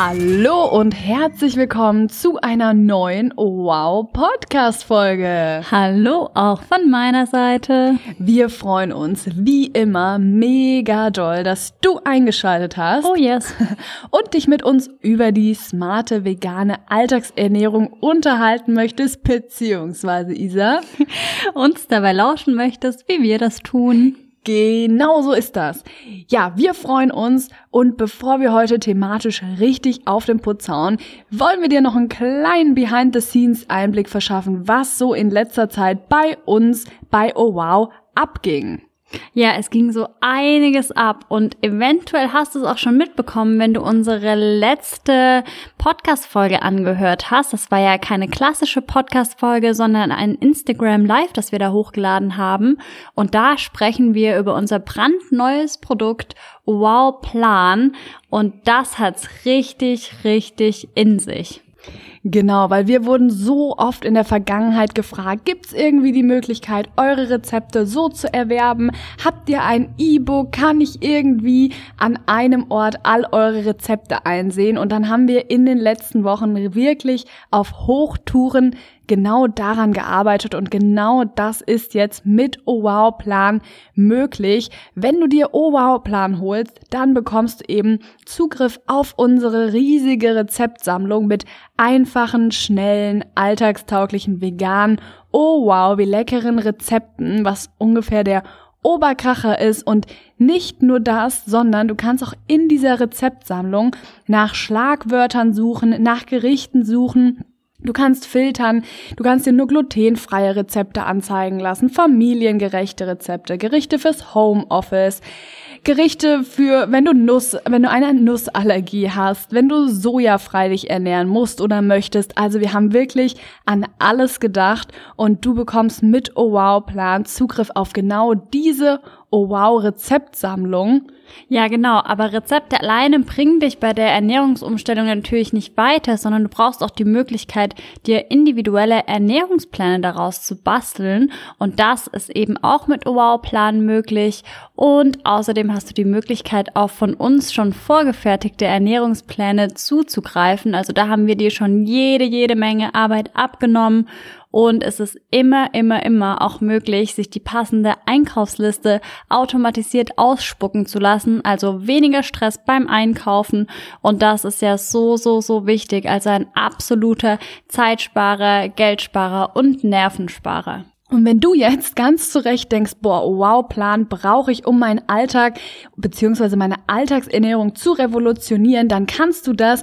Hallo und herzlich willkommen zu einer neuen Wow Podcast Folge. Hallo auch von meiner Seite. Wir freuen uns wie immer mega doll, dass du eingeschaltet hast. Oh yes. Und dich mit uns über die smarte vegane Alltagsernährung unterhalten möchtest, beziehungsweise Isa. Uns dabei lauschen möchtest, wie wir das tun. Genau so ist das. Ja, wir freuen uns und bevor wir heute thematisch richtig auf den Putz hauen, wollen wir dir noch einen kleinen Behind-the-Scenes-Einblick verschaffen, was so in letzter Zeit bei uns bei Oh Wow abging. Ja, es ging so einiges ab und eventuell hast du es auch schon mitbekommen, wenn du unsere letzte Podcast-Folge angehört hast. Das war ja keine klassische Podcast-Folge, sondern ein Instagram Live, das wir da hochgeladen haben. Und da sprechen wir über unser brandneues Produkt Wow Plan und das hat's richtig, richtig in sich. Genau, weil wir wurden so oft in der Vergangenheit gefragt, gibt's irgendwie die Möglichkeit, eure Rezepte so zu erwerben? Habt ihr ein E-Book? Kann ich irgendwie an einem Ort all eure Rezepte einsehen? Und dann haben wir in den letzten Wochen wirklich auf Hochtouren genau daran gearbeitet und genau das ist jetzt mit Oh Plan möglich. Wenn du dir Oh Plan holst, dann bekommst du eben Zugriff auf unsere riesige Rezeptsammlung mit einfachen, schnellen, alltagstauglichen, veganen, oh wow, wie leckeren Rezepten, was ungefähr der Oberkracher ist. Und nicht nur das, sondern du kannst auch in dieser Rezeptsammlung nach Schlagwörtern suchen, nach Gerichten suchen, Du kannst filtern, du kannst dir nur glutenfreie Rezepte anzeigen lassen, familiengerechte Rezepte, Gerichte fürs Homeoffice, Gerichte für, wenn du Nuss, wenn du eine Nussallergie hast, wenn du sojafrei dich ernähren musst oder möchtest. Also wir haben wirklich an alles gedacht und du bekommst mit Oh Wow Plan Zugriff auf genau diese Oh wow, Rezeptsammlung. Ja, genau, aber Rezepte alleine bringen dich bei der Ernährungsumstellung natürlich nicht weiter, sondern du brauchst auch die Möglichkeit, dir individuelle Ernährungspläne daraus zu basteln und das ist eben auch mit Oh wow Plan möglich und außerdem hast du die Möglichkeit auch von uns schon vorgefertigte Ernährungspläne zuzugreifen. Also da haben wir dir schon jede, jede Menge Arbeit abgenommen und es ist immer, immer, immer auch möglich, sich die passende Einkaufsliste automatisiert ausspucken zu lassen. Also weniger Stress beim Einkaufen. Und das ist ja so, so, so wichtig. Also ein absoluter Zeitsparer, Geldsparer und Nervensparer. Und wenn du jetzt ganz zurecht denkst, boah, wow, Plan brauche ich, um meinen Alltag bzw. meine Alltagsernährung zu revolutionieren, dann kannst du das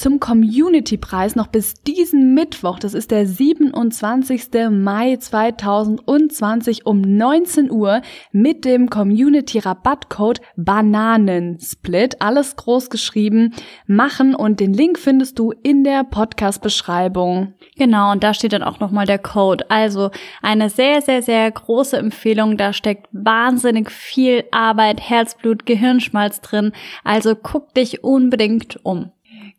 zum Community-Preis noch bis diesen Mittwoch, das ist der 27. Mai 2020 um 19 Uhr mit dem Community-Rabattcode Bananensplit, alles groß geschrieben, machen und den Link findest du in der Podcast-Beschreibung. Genau, und da steht dann auch nochmal der Code. Also eine sehr, sehr, sehr große Empfehlung. Da steckt wahnsinnig viel Arbeit, Herzblut, Gehirnschmalz drin. Also guck dich unbedingt um.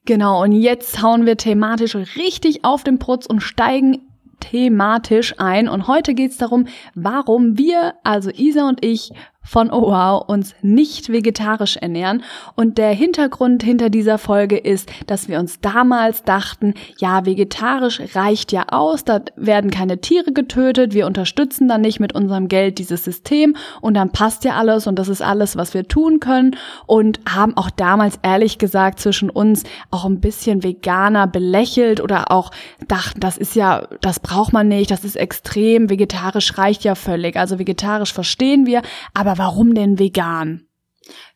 Genau, und jetzt hauen wir thematisch richtig auf den Prutz und steigen thematisch ein. Und heute geht's darum, warum wir, also Isa und ich, von Oh Wow uns nicht vegetarisch ernähren. Und der Hintergrund hinter dieser Folge ist, dass wir uns damals dachten, ja, vegetarisch reicht ja aus, da werden keine Tiere getötet, wir unterstützen dann nicht mit unserem Geld dieses System und dann passt ja alles und das ist alles, was wir tun können und haben auch damals ehrlich gesagt zwischen uns auch ein bisschen Veganer belächelt oder auch dachten, das ist ja, das braucht man nicht, das ist extrem, vegetarisch reicht ja völlig. Also vegetarisch verstehen wir, aber aber warum denn vegan?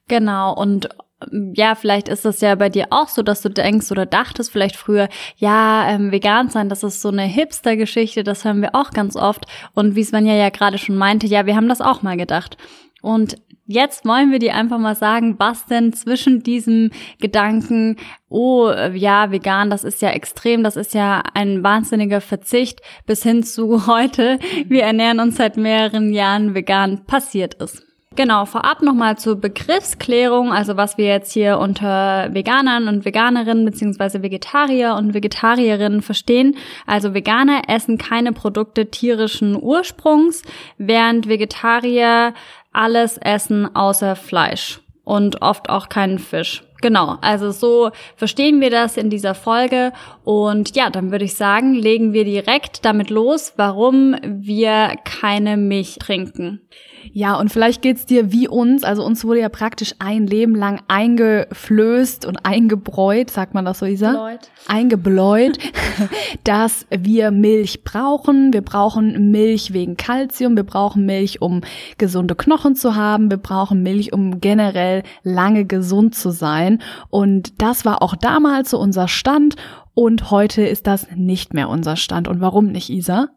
Genau, und ähm, ja, vielleicht ist das ja bei dir auch so, dass du denkst oder dachtest vielleicht früher, ja, ähm, vegan sein, das ist so eine Hipster-Geschichte, das hören wir auch ganz oft. Und wie Svenja ja gerade schon meinte, ja, wir haben das auch mal gedacht. Und Jetzt wollen wir dir einfach mal sagen, was denn zwischen diesem Gedanken, oh ja, vegan, das ist ja extrem, das ist ja ein wahnsinniger Verzicht, bis hin zu heute, wir ernähren uns seit mehreren Jahren vegan, passiert ist. Genau, vorab nochmal zur Begriffsklärung, also was wir jetzt hier unter Veganern und Veganerinnen beziehungsweise Vegetarier und Vegetarierinnen verstehen. Also Veganer essen keine Produkte tierischen Ursprungs, während Vegetarier alles essen außer Fleisch und oft auch keinen Fisch. Genau, also so verstehen wir das in dieser Folge. Und ja, dann würde ich sagen, legen wir direkt damit los, warum wir keine Milch trinken. Ja, und vielleicht geht's dir wie uns. Also uns wurde ja praktisch ein Leben lang eingeflößt und eingebräut, sagt man das so, Isa? Bläut. Eingebläut, dass wir Milch brauchen. Wir brauchen Milch wegen Kalzium. Wir brauchen Milch, um gesunde Knochen zu haben. Wir brauchen Milch, um generell lange gesund zu sein. Und das war auch damals so unser Stand. Und heute ist das nicht mehr unser Stand. Und warum nicht, Isa?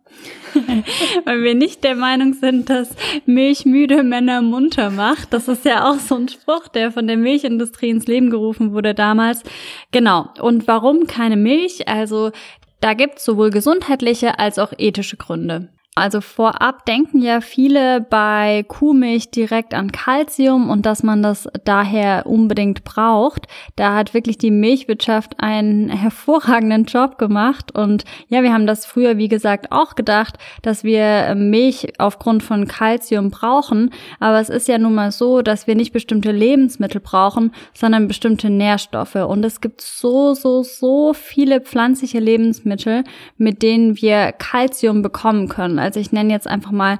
Weil wir nicht der Meinung sind, dass Milch müde Männer munter macht. Das ist ja auch so ein Spruch, der von der Milchindustrie ins Leben gerufen wurde damals. Genau. Und warum keine Milch? Also da gibt's sowohl gesundheitliche als auch ethische Gründe. Also vorab denken ja viele bei Kuhmilch direkt an Kalzium und dass man das daher unbedingt braucht. Da hat wirklich die Milchwirtschaft einen hervorragenden Job gemacht und ja, wir haben das früher wie gesagt auch gedacht, dass wir Milch aufgrund von Kalzium brauchen, aber es ist ja nun mal so, dass wir nicht bestimmte Lebensmittel brauchen, sondern bestimmte Nährstoffe und es gibt so so so viele pflanzliche Lebensmittel, mit denen wir Kalzium bekommen können. Also ich nenne jetzt einfach mal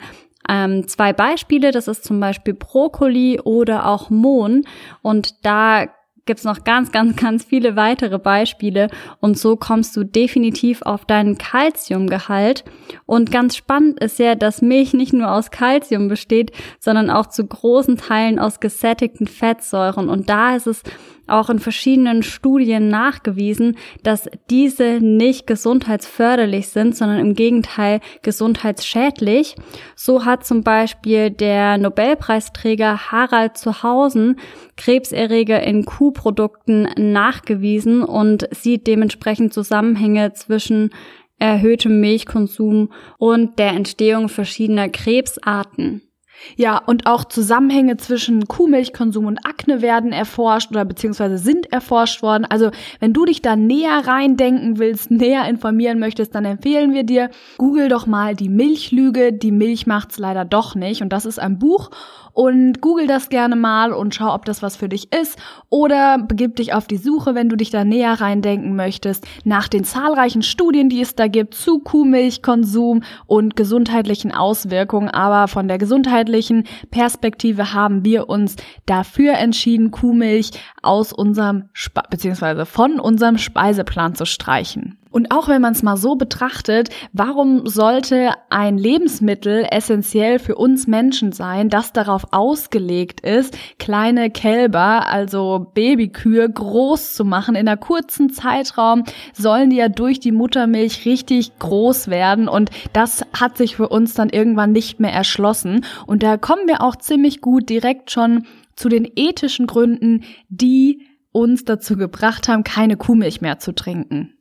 ähm, zwei Beispiele. Das ist zum Beispiel Brokkoli oder auch Mohn. Und da gibt's noch ganz, ganz, ganz viele weitere Beispiele und so kommst du definitiv auf deinen Kalziumgehalt. Und ganz spannend ist ja, dass Milch nicht nur aus Kalzium besteht, sondern auch zu großen Teilen aus gesättigten Fettsäuren. Und da ist es auch in verschiedenen Studien nachgewiesen, dass diese nicht gesundheitsförderlich sind, sondern im Gegenteil gesundheitsschädlich. So hat zum Beispiel der Nobelpreisträger Harald Zuhausen Krebserreger in Kuhprodukten nachgewiesen und sieht dementsprechend Zusammenhänge zwischen erhöhtem Milchkonsum und der Entstehung verschiedener Krebsarten. Ja, und auch Zusammenhänge zwischen Kuhmilchkonsum und Akne werden erforscht oder beziehungsweise sind erforscht worden. Also wenn du dich da näher reindenken willst, näher informieren möchtest, dann empfehlen wir dir, google doch mal die Milchlüge. Die Milch macht's leider doch nicht. Und das ist ein Buch und google das gerne mal und schau, ob das was für dich ist oder begib dich auf die Suche, wenn du dich da näher reindenken möchtest, nach den zahlreichen Studien, die es da gibt zu Kuhmilchkonsum und gesundheitlichen Auswirkungen. Aber von der gesundheitlichen Perspektive haben wir uns dafür entschieden, Kuhmilch aus unserem, Spe beziehungsweise von unserem Speiseplan zu streichen. Und auch wenn man es mal so betrachtet, warum sollte ein Lebensmittel essentiell für uns Menschen sein, das darauf ausgelegt ist, kleine Kälber, also Babykühe, groß zu machen? In einer kurzen Zeitraum sollen die ja durch die Muttermilch richtig groß werden und das hat sich für uns dann irgendwann nicht mehr erschlossen. Und da kommen wir auch ziemlich gut direkt schon zu den ethischen Gründen, die uns dazu gebracht haben, keine Kuhmilch mehr zu trinken.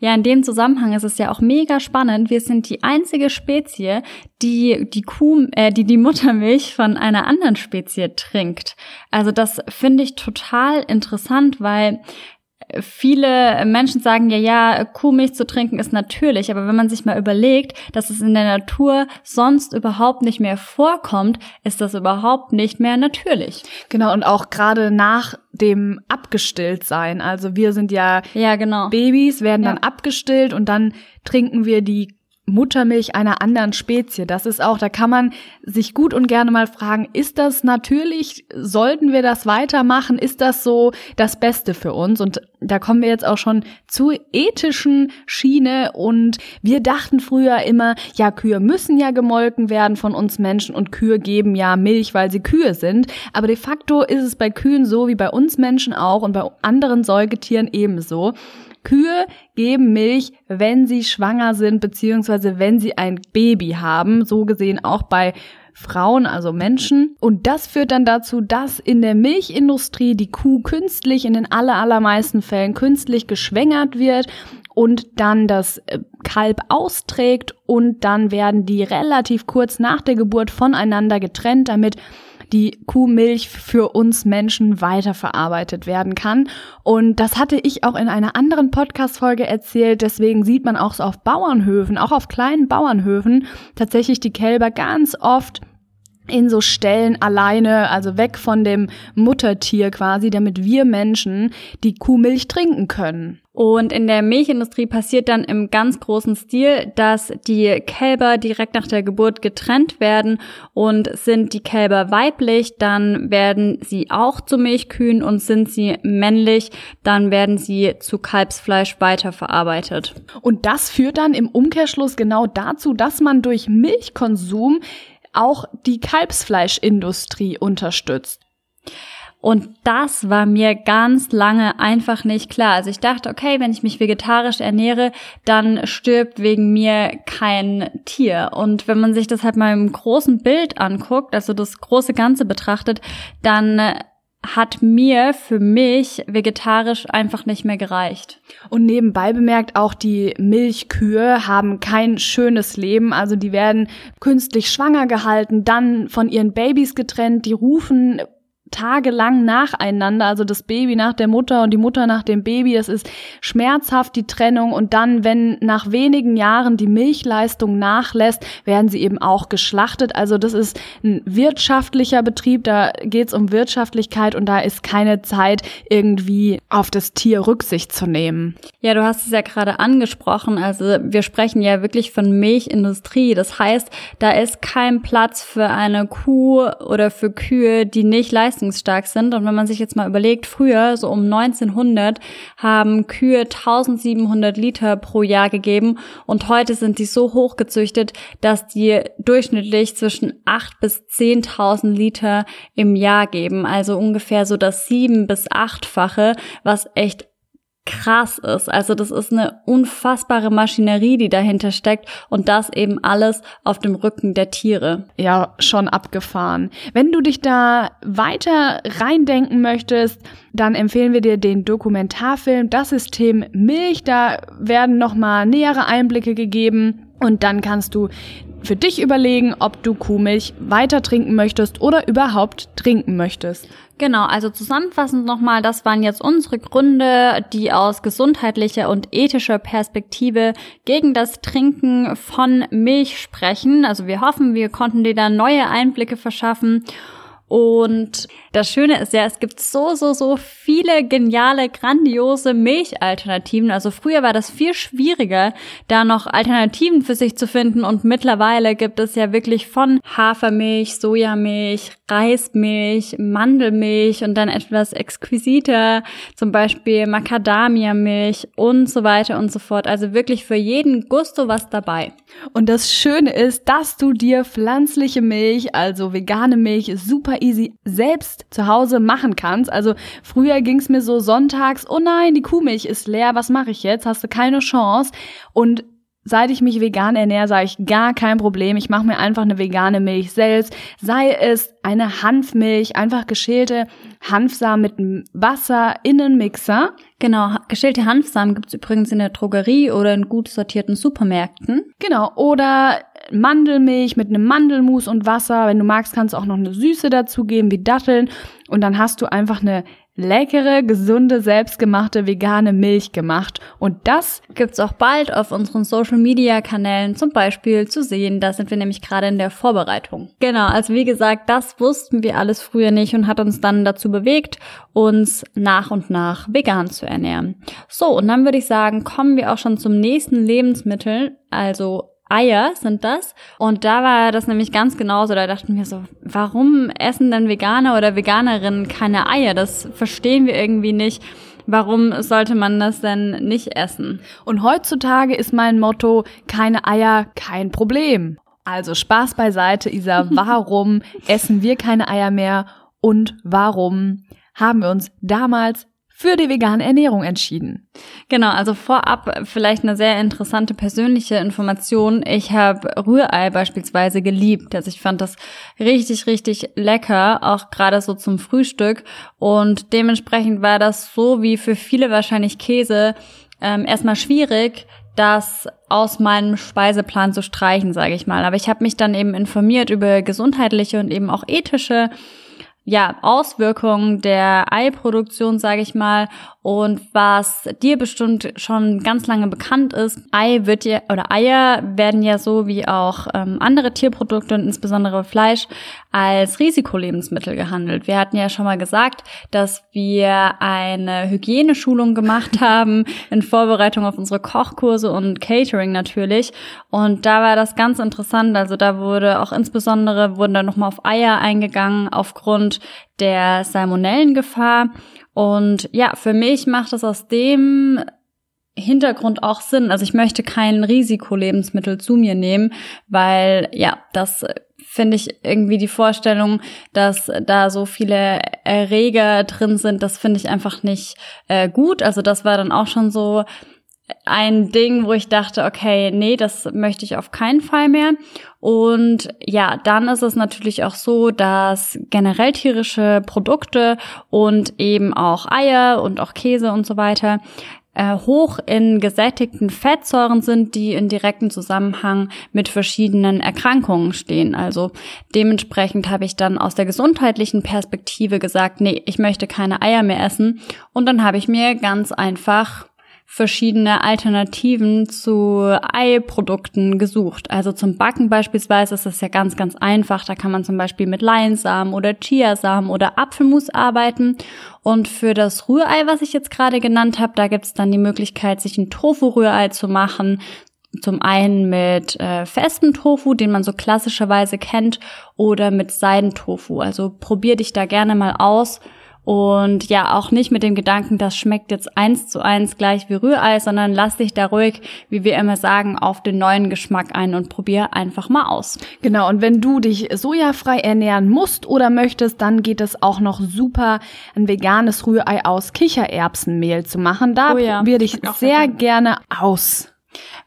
Ja, in dem Zusammenhang ist es ja auch mega spannend. Wir sind die einzige Spezie, die die Kuh, äh, die die Muttermilch von einer anderen Spezie trinkt. Also das finde ich total interessant, weil viele Menschen sagen ja, ja, Kuhmilch zu trinken ist natürlich, aber wenn man sich mal überlegt, dass es in der Natur sonst überhaupt nicht mehr vorkommt, ist das überhaupt nicht mehr natürlich. Genau, und auch gerade nach dem abgestillt sein. Also wir sind ja, ja genau. Babys, werden ja. dann abgestillt und dann trinken wir die Muttermilch einer anderen Spezie. Das ist auch, da kann man sich gut und gerne mal fragen, ist das natürlich, sollten wir das weitermachen? Ist das so das Beste für uns? Und da kommen wir jetzt auch schon zur ethischen Schiene und wir dachten früher immer, ja, Kühe müssen ja gemolken werden von uns Menschen und Kühe geben ja Milch, weil sie Kühe sind. Aber de facto ist es bei Kühen so wie bei uns Menschen auch und bei anderen Säugetieren ebenso. Kühe geben Milch, wenn sie schwanger sind, beziehungsweise wenn sie ein Baby haben. So gesehen auch bei Frauen, also Menschen. Und das führt dann dazu, dass in der Milchindustrie die Kuh künstlich, in den aller, allermeisten Fällen künstlich geschwängert wird und dann das äh, Kalb austrägt und dann werden die relativ kurz nach der Geburt voneinander getrennt, damit die Kuhmilch für uns Menschen weiterverarbeitet werden kann. Und das hatte ich auch in einer anderen Podcast-Folge erzählt. Deswegen sieht man auch so auf Bauernhöfen, auch auf kleinen Bauernhöfen, tatsächlich die Kälber ganz oft in so Stellen alleine, also weg von dem Muttertier quasi, damit wir Menschen die Kuhmilch trinken können. Und in der Milchindustrie passiert dann im ganz großen Stil, dass die Kälber direkt nach der Geburt getrennt werden und sind die Kälber weiblich, dann werden sie auch zu Milchkühen und sind sie männlich, dann werden sie zu Kalbsfleisch weiterverarbeitet. Und das führt dann im Umkehrschluss genau dazu, dass man durch Milchkonsum auch die Kalbsfleischindustrie unterstützt. Und das war mir ganz lange einfach nicht klar. Also ich dachte, okay, wenn ich mich vegetarisch ernähre, dann stirbt wegen mir kein Tier. Und wenn man sich das halt mal im großen Bild anguckt, also das große Ganze betrachtet, dann hat mir für mich vegetarisch einfach nicht mehr gereicht. Und nebenbei bemerkt, auch die Milchkühe haben kein schönes Leben. Also die werden künstlich schwanger gehalten, dann von ihren Babys getrennt, die rufen tagelang nacheinander, also das Baby nach der Mutter und die Mutter nach dem Baby, das ist schmerzhaft die Trennung und dann, wenn nach wenigen Jahren die Milchleistung nachlässt, werden sie eben auch geschlachtet. Also das ist ein wirtschaftlicher Betrieb, da geht es um Wirtschaftlichkeit und da ist keine Zeit, irgendwie auf das Tier Rücksicht zu nehmen. Ja, du hast es ja gerade angesprochen, also wir sprechen ja wirklich von Milchindustrie. Das heißt, da ist kein Platz für eine Kuh oder für Kühe, die nicht leisten leistungsstark sind. Und wenn man sich jetzt mal überlegt, früher, so um 1900, haben Kühe 1700 Liter pro Jahr gegeben und heute sind die so hoch dass die durchschnittlich zwischen 8 bis 10.000 Liter im Jahr geben. Also ungefähr so das sieben bis achtfache, was echt krass ist. Also das ist eine unfassbare Maschinerie, die dahinter steckt und das eben alles auf dem Rücken der Tiere. Ja, schon abgefahren. Wenn du dich da weiter reindenken möchtest, dann empfehlen wir dir den Dokumentarfilm Das System Milch. Da werden nochmal nähere Einblicke gegeben. Und dann kannst du für dich überlegen, ob du Kuhmilch weiter trinken möchtest oder überhaupt trinken möchtest. Genau, also zusammenfassend nochmal, das waren jetzt unsere Gründe, die aus gesundheitlicher und ethischer Perspektive gegen das Trinken von Milch sprechen. Also wir hoffen, wir konnten dir da neue Einblicke verschaffen. Und das Schöne ist ja, es gibt so, so, so viele geniale, grandiose Milchalternativen. Also früher war das viel schwieriger, da noch Alternativen für sich zu finden. Und mittlerweile gibt es ja wirklich von Hafermilch, Sojamilch, Reismilch, Mandelmilch und dann etwas exquisiter, zum Beispiel Macadamia-Milch und so weiter und so fort. Also wirklich für jeden Gusto was dabei. Und das Schöne ist, dass du dir pflanzliche Milch, also vegane Milch, super easy selbst zu Hause machen kannst. Also früher ging's mir so sonntags, oh nein, die Kuhmilch ist leer, was mache ich jetzt? Hast du keine Chance? Und Seit ich mich vegan ernähre, sage ich gar kein Problem. Ich mache mir einfach eine vegane Milch selbst. Sei es eine Hanfmilch, einfach geschälte Hanfsamen mit Wasser in einen Mixer. Genau, geschälte Hanfsamen gibt's übrigens in der Drogerie oder in gut sortierten Supermärkten. Genau, oder Mandelmilch mit einem Mandelmus und Wasser. Wenn du magst, kannst du auch noch eine Süße dazugeben, wie Datteln. Und dann hast du einfach eine leckere, gesunde, selbstgemachte vegane Milch gemacht. Und das gibt's auch bald auf unseren Social Media Kanälen zum Beispiel zu sehen. Da sind wir nämlich gerade in der Vorbereitung. Genau, also wie gesagt, das wussten wir alles früher nicht und hat uns dann dazu bewegt, uns nach und nach vegan zu ernähren. So, und dann würde ich sagen, kommen wir auch schon zum nächsten Lebensmittel, also Eier sind das. Und da war das nämlich ganz genauso. Da dachten wir so, warum essen denn Veganer oder Veganerinnen keine Eier? Das verstehen wir irgendwie nicht. Warum sollte man das denn nicht essen? Und heutzutage ist mein Motto, keine Eier, kein Problem. Also Spaß beiseite, Isa, warum essen wir keine Eier mehr und warum haben wir uns damals für die vegane Ernährung entschieden? Genau, also vorab vielleicht eine sehr interessante persönliche Information. Ich habe Rührei beispielsweise geliebt. Also ich fand das richtig, richtig lecker, auch gerade so zum Frühstück. Und dementsprechend war das so wie für viele wahrscheinlich Käse ähm, erstmal schwierig, das aus meinem Speiseplan zu streichen, sage ich mal. Aber ich habe mich dann eben informiert über gesundheitliche und eben auch ethische ja, Auswirkungen der Eiproduktion, sage ich mal, und was dir bestimmt schon ganz lange bekannt ist, Ei wird ja oder Eier werden ja so wie auch ähm, andere Tierprodukte und insbesondere Fleisch als Risikolebensmittel gehandelt. Wir hatten ja schon mal gesagt, dass wir eine Hygieneschulung gemacht haben in Vorbereitung auf unsere Kochkurse und Catering natürlich. Und da war das ganz interessant. Also da wurde auch insbesondere wurden da nochmal auf Eier eingegangen aufgrund der Salmonellengefahr. Und ja, für mich macht es aus dem Hintergrund auch Sinn. Also ich möchte kein Risikolebensmittel zu mir nehmen, weil ja, das finde ich irgendwie die Vorstellung, dass da so viele Erreger drin sind, das finde ich einfach nicht äh, gut. Also das war dann auch schon so ein Ding, wo ich dachte, okay, nee, das möchte ich auf keinen Fall mehr. Und ja, dann ist es natürlich auch so, dass generell tierische Produkte und eben auch Eier und auch Käse und so weiter äh, hoch in gesättigten Fettsäuren sind, die in direktem Zusammenhang mit verschiedenen Erkrankungen stehen. Also dementsprechend habe ich dann aus der gesundheitlichen Perspektive gesagt, nee, ich möchte keine Eier mehr essen. Und dann habe ich mir ganz einfach verschiedene Alternativen zu Eiprodukten gesucht. Also zum Backen beispielsweise ist es ja ganz, ganz einfach. Da kann man zum Beispiel mit Leinsamen oder Chiasamen oder Apfelmus arbeiten. Und für das Rührei, was ich jetzt gerade genannt habe, da gibt es dann die Möglichkeit, sich ein Tofu-Rührei zu machen. Zum einen mit äh, festem Tofu, den man so klassischerweise kennt, oder mit Seidentofu. Also probier dich da gerne mal aus und ja, auch nicht mit dem Gedanken, das schmeckt jetzt eins zu eins gleich wie Rührei, sondern lass dich da ruhig, wie wir immer sagen, auf den neuen Geschmack ein und probier einfach mal aus. Genau, und wenn du dich sojafrei ernähren musst oder möchtest, dann geht es auch noch super, ein veganes Rührei aus Kichererbsenmehl zu machen. Da oh ja, probier dich sehr gerne aus.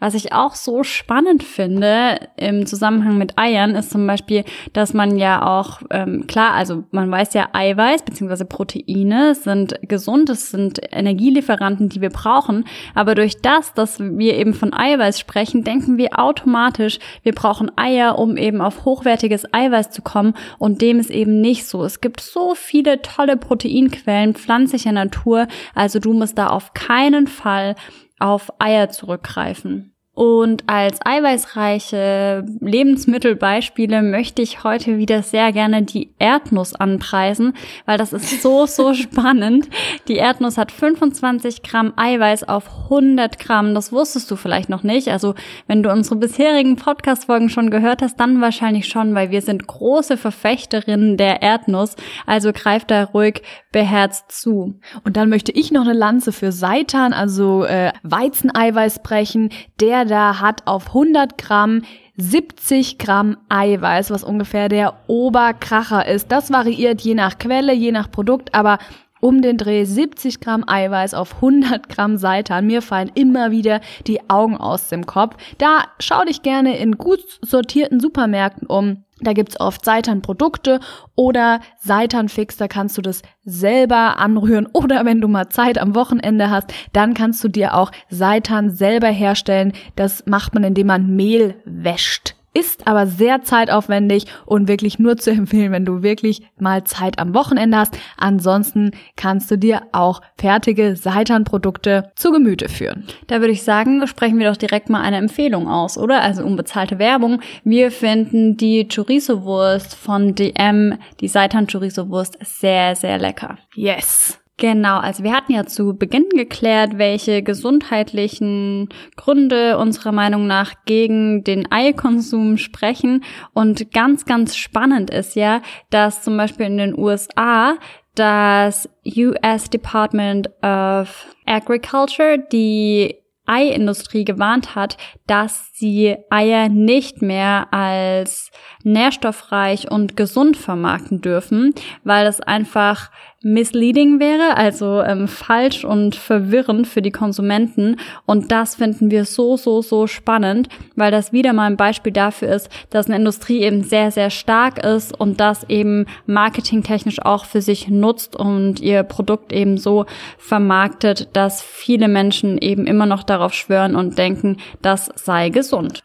Was ich auch so spannend finde im Zusammenhang mit Eiern ist zum Beispiel, dass man ja auch, ähm, klar, also man weiß ja, Eiweiß bzw. Proteine sind gesund, es sind Energielieferanten, die wir brauchen. Aber durch das, dass wir eben von Eiweiß sprechen, denken wir automatisch, wir brauchen Eier, um eben auf hochwertiges Eiweiß zu kommen. Und dem ist eben nicht so. Es gibt so viele tolle Proteinquellen pflanzlicher Natur. Also du musst da auf keinen Fall auf Eier zurückgreifen. Und als eiweißreiche Lebensmittelbeispiele möchte ich heute wieder sehr gerne die Erdnuss anpreisen, weil das ist so, so spannend. Die Erdnuss hat 25 Gramm Eiweiß auf 100 Gramm. Das wusstest du vielleicht noch nicht. Also wenn du unsere bisherigen Podcast-Folgen schon gehört hast, dann wahrscheinlich schon, weil wir sind große Verfechterinnen der Erdnuss. Also greif da ruhig beherzt zu. Und dann möchte ich noch eine Lanze für Seitan, also äh, Weizeneiweiß brechen. Der da hat auf 100 Gramm 70 Gramm Eiweiß, was ungefähr der Oberkracher ist. Das variiert je nach Quelle, je nach Produkt, aber um den Dreh 70 Gramm Eiweiß auf 100 Gramm Seitan. Mir fallen immer wieder die Augen aus dem Kopf. Da schau dich gerne in gut sortierten Supermärkten um. Da gibt's oft Seitan-Produkte oder Seitan-Fix, da kannst du das selber anrühren oder wenn du mal Zeit am Wochenende hast, dann kannst du dir auch Seitan selber herstellen. Das macht man, indem man Mehl wäscht ist aber sehr zeitaufwendig und wirklich nur zu empfehlen, wenn du wirklich mal Zeit am Wochenende hast. Ansonsten kannst du dir auch fertige Seitan-Produkte zu Gemüte führen. Da würde ich sagen, sprechen wir doch direkt mal eine Empfehlung aus, oder? Also unbezahlte Werbung. Wir finden die Chorizo-Wurst von DM, die Seitan-Chorizo-Wurst, sehr, sehr lecker. Yes. Genau, also wir hatten ja zu Beginn geklärt, welche gesundheitlichen Gründe unserer Meinung nach gegen den Eikonsum sprechen. Und ganz, ganz spannend ist ja, dass zum Beispiel in den USA das US Department of Agriculture die Eiindustrie gewarnt hat, dass sie Eier nicht mehr als nährstoffreich und gesund vermarkten dürfen, weil es einfach misleading wäre, also ähm, falsch und verwirrend für die Konsumenten. Und das finden wir so, so, so spannend, weil das wieder mal ein Beispiel dafür ist, dass eine Industrie eben sehr, sehr stark ist und das eben marketingtechnisch auch für sich nutzt und ihr Produkt eben so vermarktet, dass viele Menschen eben immer noch darauf schwören und denken, das sei gesund.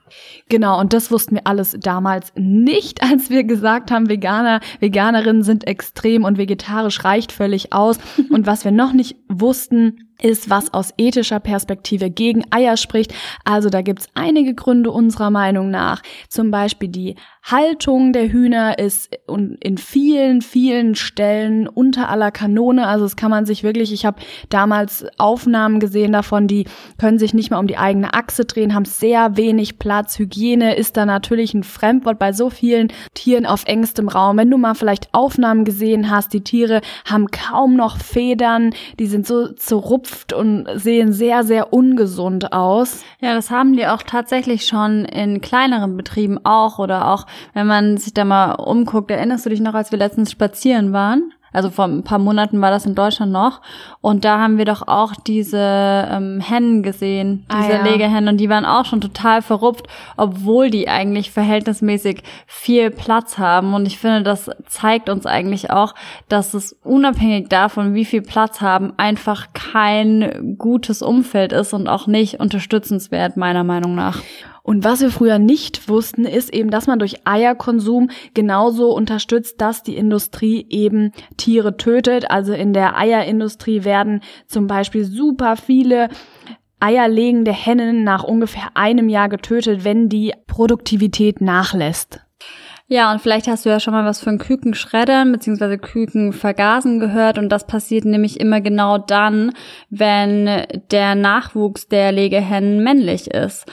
Genau, und das wussten wir alles damals nicht, als wir gesagt haben, Veganer, Veganerinnen sind extrem und vegetarisch reicht völlig aus. Und was wir noch nicht wussten, ist, was aus ethischer Perspektive gegen Eier spricht. Also da gibt's einige Gründe unserer Meinung nach. Zum Beispiel die Haltung der Hühner ist in vielen, vielen Stellen unter aller Kanone. Also das kann man sich wirklich, ich habe damals Aufnahmen gesehen davon, die können sich nicht mal um die eigene Achse drehen, haben sehr wenig Platz. Hygiene ist da natürlich ein Fremdwort bei so vielen Tieren auf engstem Raum. Wenn du mal vielleicht Aufnahmen gesehen hast, die Tiere haben kaum noch Federn, die sind so zerrupft und sehen sehr, sehr ungesund aus. Ja, das haben die auch tatsächlich schon in kleineren Betrieben auch oder auch wenn man sich da mal umguckt, erinnerst du dich noch, als wir letztens spazieren waren? Also vor ein paar Monaten war das in Deutschland noch. Und da haben wir doch auch diese ähm, Hennen gesehen, ah, diese ah, ja. Legehennen. Und die waren auch schon total verrupft, obwohl die eigentlich verhältnismäßig viel Platz haben. Und ich finde, das zeigt uns eigentlich auch, dass es unabhängig davon, wie viel Platz haben, einfach kein gutes Umfeld ist und auch nicht unterstützenswert, meiner Meinung nach. Und was wir früher nicht wussten, ist eben, dass man durch Eierkonsum genauso unterstützt, dass die Industrie eben Tiere tötet. Also in der Eierindustrie werden zum Beispiel super viele eierlegende Hennen nach ungefähr einem Jahr getötet, wenn die Produktivität nachlässt. Ja, und vielleicht hast du ja schon mal was von Kükenschreddern bzw. Kükenvergasen gehört und das passiert nämlich immer genau dann, wenn der Nachwuchs der Legehennen männlich ist.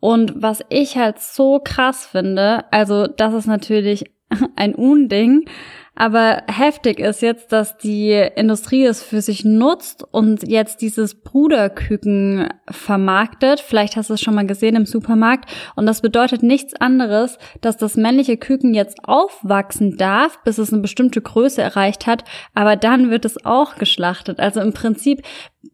Und was ich halt so krass finde, also das ist natürlich ein Unding, aber heftig ist jetzt, dass die Industrie es für sich nutzt und jetzt dieses Bruderküken vermarktet. Vielleicht hast du es schon mal gesehen im Supermarkt. Und das bedeutet nichts anderes, dass das männliche Küken jetzt aufwachsen darf, bis es eine bestimmte Größe erreicht hat. Aber dann wird es auch geschlachtet. Also im Prinzip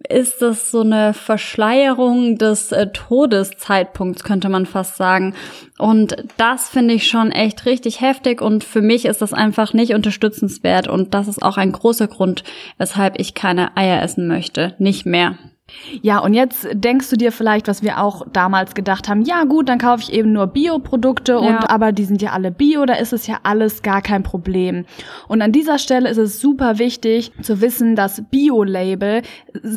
ist das so eine Verschleierung des äh, Todeszeitpunkts, könnte man fast sagen. Und das finde ich schon echt richtig heftig und für mich ist das einfach nicht unterstützenswert und das ist auch ein großer Grund, weshalb ich keine Eier essen möchte. Nicht mehr. Ja, und jetzt denkst du dir vielleicht, was wir auch damals gedacht haben, ja gut, dann kaufe ich eben nur Bioprodukte ja. und aber die sind ja alle Bio, da ist es ja alles gar kein Problem. Und an dieser Stelle ist es super wichtig zu wissen, dass Bio-Label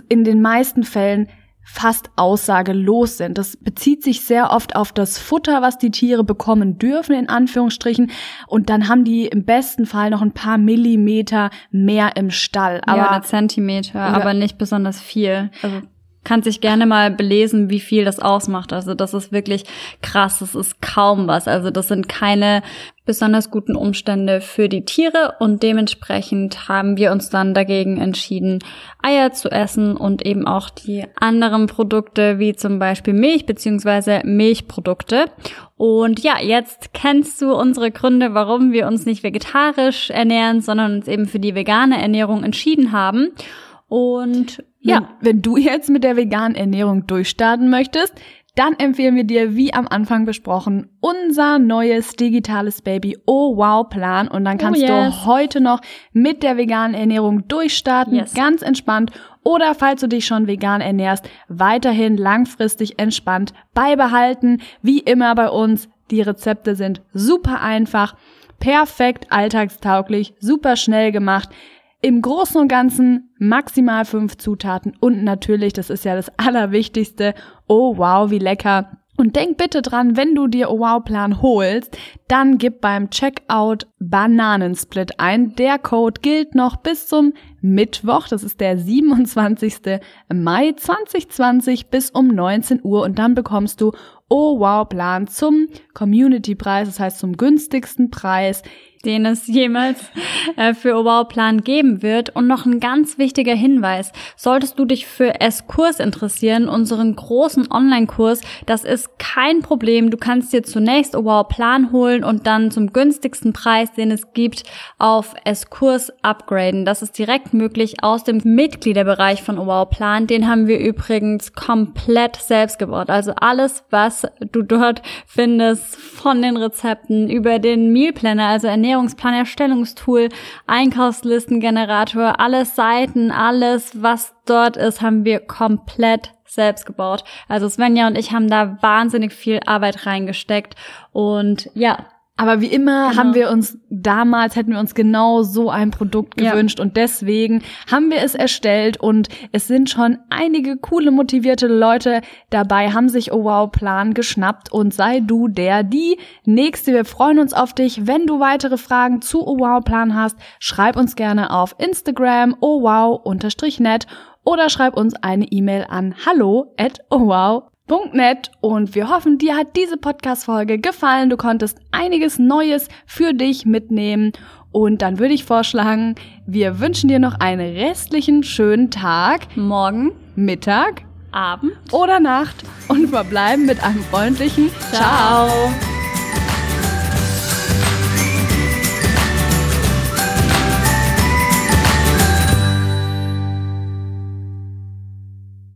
in den meisten Fällen fast aussagelos sind. Das bezieht sich sehr oft auf das Futter, was die Tiere bekommen dürfen, in Anführungsstrichen. Und dann haben die im besten Fall noch ein paar Millimeter mehr im Stall. Aber ja, Zentimeter, aber nicht besonders viel. Also kann sich gerne mal belesen, wie viel das ausmacht. Also das ist wirklich krass, das ist kaum was. Also das sind keine besonders guten Umstände für die Tiere und dementsprechend haben wir uns dann dagegen entschieden, Eier zu essen und eben auch die anderen Produkte wie zum Beispiel Milch beziehungsweise Milchprodukte. Und ja, jetzt kennst du unsere Gründe, warum wir uns nicht vegetarisch ernähren, sondern uns eben für die vegane Ernährung entschieden haben. Und ja, wenn du jetzt mit der veganen Ernährung durchstarten möchtest, dann empfehlen wir dir, wie am Anfang besprochen, unser neues digitales Baby Oh Wow Plan. Und dann oh kannst oh yes. du heute noch mit der veganen Ernährung durchstarten, yes. ganz entspannt. Oder falls du dich schon vegan ernährst, weiterhin langfristig entspannt beibehalten. Wie immer bei uns, die Rezepte sind super einfach, perfekt alltagstauglich, super schnell gemacht. Im Großen und Ganzen maximal fünf Zutaten und natürlich, das ist ja das Allerwichtigste, oh wow, wie lecker. Und denk bitte dran, wenn du dir Oh Wow Plan holst, dann gib beim Checkout Bananensplit ein. Der Code gilt noch bis zum Mittwoch, das ist der 27. Mai 2020 bis um 19 Uhr und dann bekommst du Oh Wow Plan zum Community Preis, das heißt zum günstigsten Preis den es jemals äh, für Wow-Plan geben wird. Und noch ein ganz wichtiger Hinweis. Solltest du dich für S-Kurs interessieren, unseren großen Online-Kurs, das ist kein Problem. Du kannst dir zunächst Wow-Plan holen und dann zum günstigsten Preis, den es gibt, auf S-Kurs upgraden. Das ist direkt möglich aus dem Mitgliederbereich von Wow-Plan. Den haben wir übrigens komplett selbst gebaut. Also alles, was du dort findest, von den Rezepten über den Meal Planner, also Ernährungsplan, Erstellungstool, Einkaufslistengenerator, alle Seiten, alles, was dort ist, haben wir komplett selbst gebaut. Also Svenja und ich haben da wahnsinnig viel Arbeit reingesteckt und ja, aber wie immer genau. haben wir uns damals, hätten wir uns genau so ein Produkt gewünscht ja. und deswegen haben wir es erstellt und es sind schon einige coole, motivierte Leute dabei, haben sich Oh Wow Plan geschnappt und sei du der, die nächste. Wir freuen uns auf dich. Wenn du weitere Fragen zu Oh Wow Plan hast, schreib uns gerne auf Instagram oh wow-net oder schreib uns eine E-Mail an hallo at oh wow Net und wir hoffen, dir hat diese Podcast-Folge gefallen. Du konntest einiges Neues für dich mitnehmen. Und dann würde ich vorschlagen, wir wünschen dir noch einen restlichen schönen Tag. Morgen, Mittag, Abend oder Nacht und verbleiben mit einem freundlichen Ciao. Ciao.